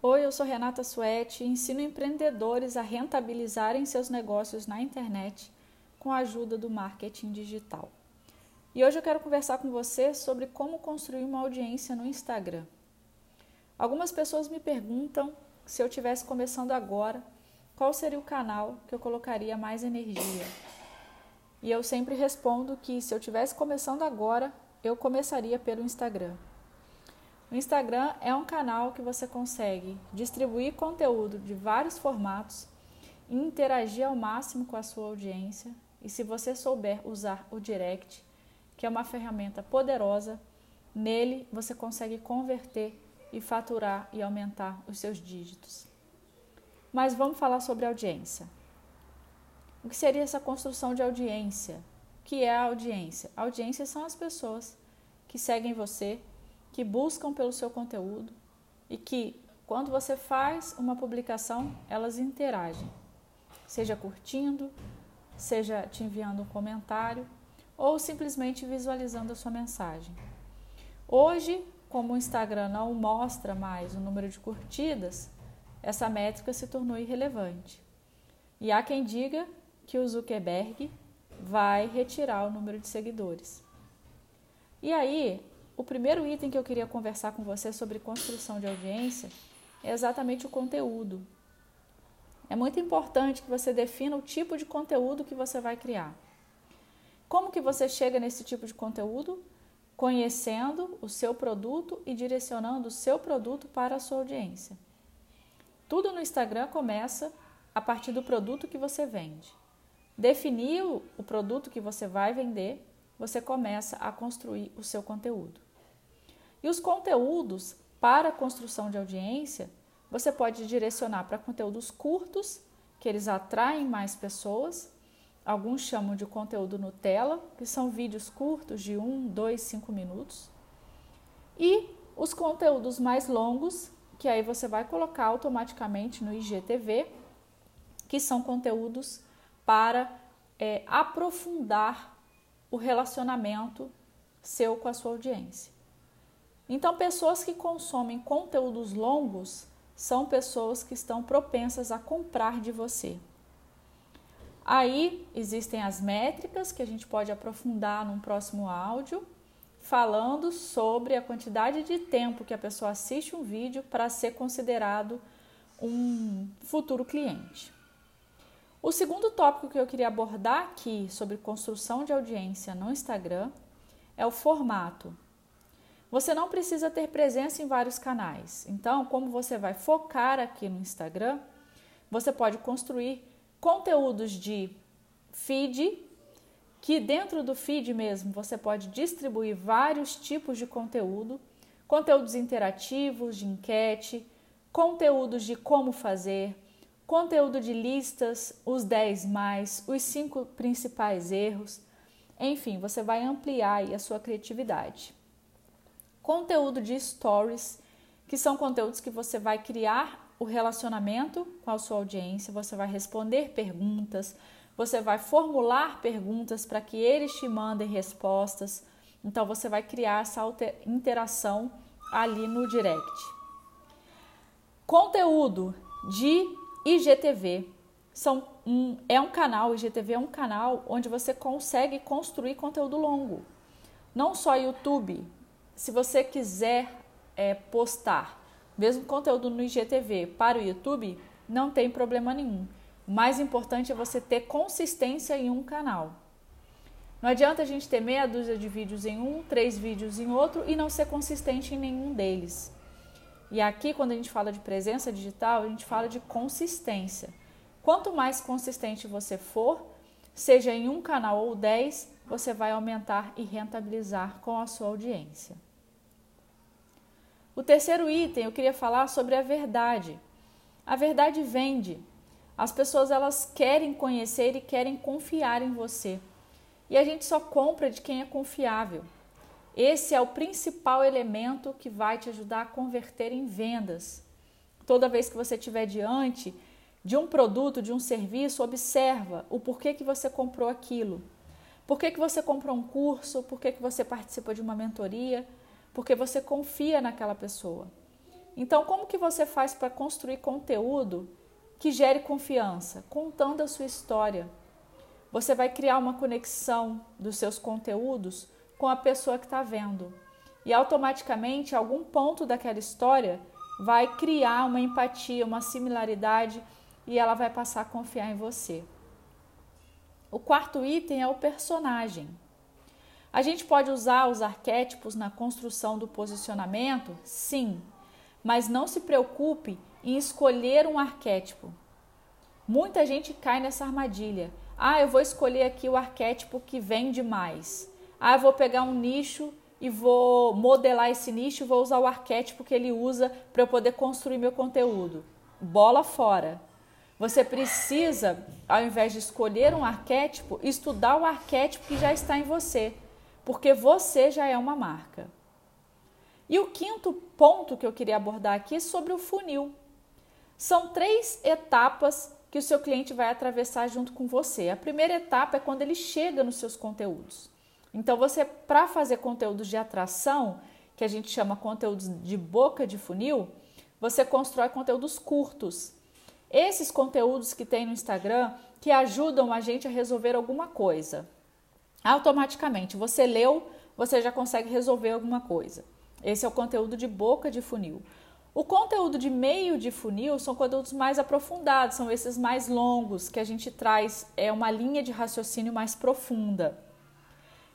Oi, eu sou Renata Suete e ensino empreendedores a rentabilizarem seus negócios na internet com a ajuda do marketing digital. E hoje eu quero conversar com você sobre como construir uma audiência no Instagram. Algumas pessoas me perguntam se eu estivesse começando agora, qual seria o canal que eu colocaria mais energia? E eu sempre respondo que se eu estivesse começando agora, eu começaria pelo Instagram. O Instagram é um canal que você consegue distribuir conteúdo de vários formatos interagir ao máximo com a sua audiência. E se você souber usar o direct, que é uma ferramenta poderosa, nele você consegue converter e faturar e aumentar os seus dígitos. Mas vamos falar sobre audiência. O que seria essa construção de audiência? O que é a audiência? A audiência são as pessoas que seguem você que buscam pelo seu conteúdo e que, quando você faz uma publicação, elas interagem, seja curtindo, seja te enviando um comentário ou simplesmente visualizando a sua mensagem. Hoje, como o Instagram não mostra mais o número de curtidas, essa métrica se tornou irrelevante. E há quem diga que o Zuckerberg vai retirar o número de seguidores. E aí, o primeiro item que eu queria conversar com você sobre construção de audiência é exatamente o conteúdo. É muito importante que você defina o tipo de conteúdo que você vai criar. Como que você chega nesse tipo de conteúdo? Conhecendo o seu produto e direcionando o seu produto para a sua audiência. Tudo no Instagram começa a partir do produto que você vende. Definir o produto que você vai vender, você começa a construir o seu conteúdo. E os conteúdos para construção de audiência, você pode direcionar para conteúdos curtos, que eles atraem mais pessoas. Alguns chamam de conteúdo Nutella, que são vídeos curtos de 1, 2, 5 minutos. E os conteúdos mais longos, que aí você vai colocar automaticamente no IGTV, que são conteúdos para é, aprofundar o relacionamento seu com a sua audiência. Então, pessoas que consomem conteúdos longos são pessoas que estão propensas a comprar de você. Aí existem as métricas que a gente pode aprofundar num próximo áudio, falando sobre a quantidade de tempo que a pessoa assiste um vídeo para ser considerado um futuro cliente. O segundo tópico que eu queria abordar aqui sobre construção de audiência no Instagram é o formato. Você não precisa ter presença em vários canais. Então, como você vai focar aqui no Instagram, você pode construir conteúdos de feed, que dentro do feed mesmo você pode distribuir vários tipos de conteúdo, conteúdos interativos, de enquete, conteúdos de como fazer, conteúdo de listas, os 10 mais, os cinco principais erros. Enfim, você vai ampliar a sua criatividade conteúdo de stories, que são conteúdos que você vai criar o relacionamento com a sua audiência, você vai responder perguntas, você vai formular perguntas para que eles te mandem respostas. Então você vai criar essa interação ali no direct. Conteúdo de IGTV são um, é um canal, IGTV é um canal onde você consegue construir conteúdo longo. Não só YouTube, se você quiser é, postar mesmo conteúdo no IGTV para o YouTube, não tem problema nenhum. O mais importante é você ter consistência em um canal. Não adianta a gente ter meia dúzia de vídeos em um, três vídeos em outro e não ser consistente em nenhum deles. E aqui, quando a gente fala de presença digital, a gente fala de consistência. Quanto mais consistente você for, seja em um canal ou dez, você vai aumentar e rentabilizar com a sua audiência. O terceiro item eu queria falar sobre a verdade. A verdade vende. As pessoas elas querem conhecer e querem confiar em você. E a gente só compra de quem é confiável. Esse é o principal elemento que vai te ajudar a converter em vendas. Toda vez que você estiver diante de um produto, de um serviço, observa o porquê que você comprou aquilo. Por que, que você comprou um curso? Por que, que você participa de uma mentoria? Porque você confia naquela pessoa. Então, como que você faz para construir conteúdo que gere confiança, contando a sua história? Você vai criar uma conexão dos seus conteúdos com a pessoa que está vendo. E automaticamente, algum ponto daquela história vai criar uma empatia, uma similaridade e ela vai passar a confiar em você. O quarto item é o personagem. A gente pode usar os arquétipos na construção do posicionamento? Sim, mas não se preocupe em escolher um arquétipo. Muita gente cai nessa armadilha. Ah, eu vou escolher aqui o arquétipo que vende mais. Ah, eu vou pegar um nicho e vou modelar esse nicho e vou usar o arquétipo que ele usa para eu poder construir meu conteúdo. Bola fora. Você precisa, ao invés de escolher um arquétipo, estudar o arquétipo que já está em você, porque você já é uma marca. E o quinto ponto que eu queria abordar aqui é sobre o funil. São três etapas que o seu cliente vai atravessar junto com você. A primeira etapa é quando ele chega nos seus conteúdos. Então, você, para fazer conteúdos de atração, que a gente chama conteúdos de boca de funil, você constrói conteúdos curtos. Esses conteúdos que tem no Instagram que ajudam a gente a resolver alguma coisa. Automaticamente, você leu, você já consegue resolver alguma coisa. Esse é o conteúdo de boca de funil. O conteúdo de meio de funil são conteúdos mais aprofundados, são esses mais longos, que a gente traz é uma linha de raciocínio mais profunda.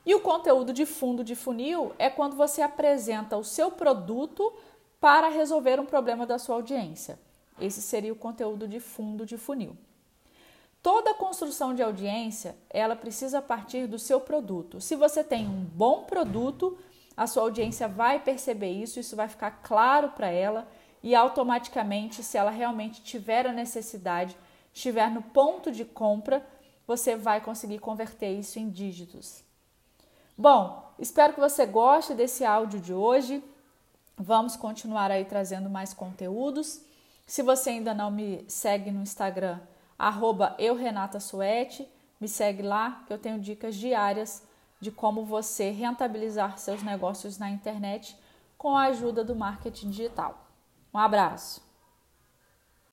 E o conteúdo de fundo de funil é quando você apresenta o seu produto para resolver um problema da sua audiência. Esse seria o conteúdo de fundo de funil. Toda construção de audiência, ela precisa partir do seu produto. Se você tem um bom produto, a sua audiência vai perceber isso, isso vai ficar claro para ela e automaticamente, se ela realmente tiver a necessidade, estiver no ponto de compra, você vai conseguir converter isso em dígitos. Bom, espero que você goste desse áudio de hoje. Vamos continuar aí trazendo mais conteúdos. Se você ainda não me segue no Instagram, arroba me segue lá que eu tenho dicas diárias de como você rentabilizar seus negócios na internet com a ajuda do marketing digital. Um abraço!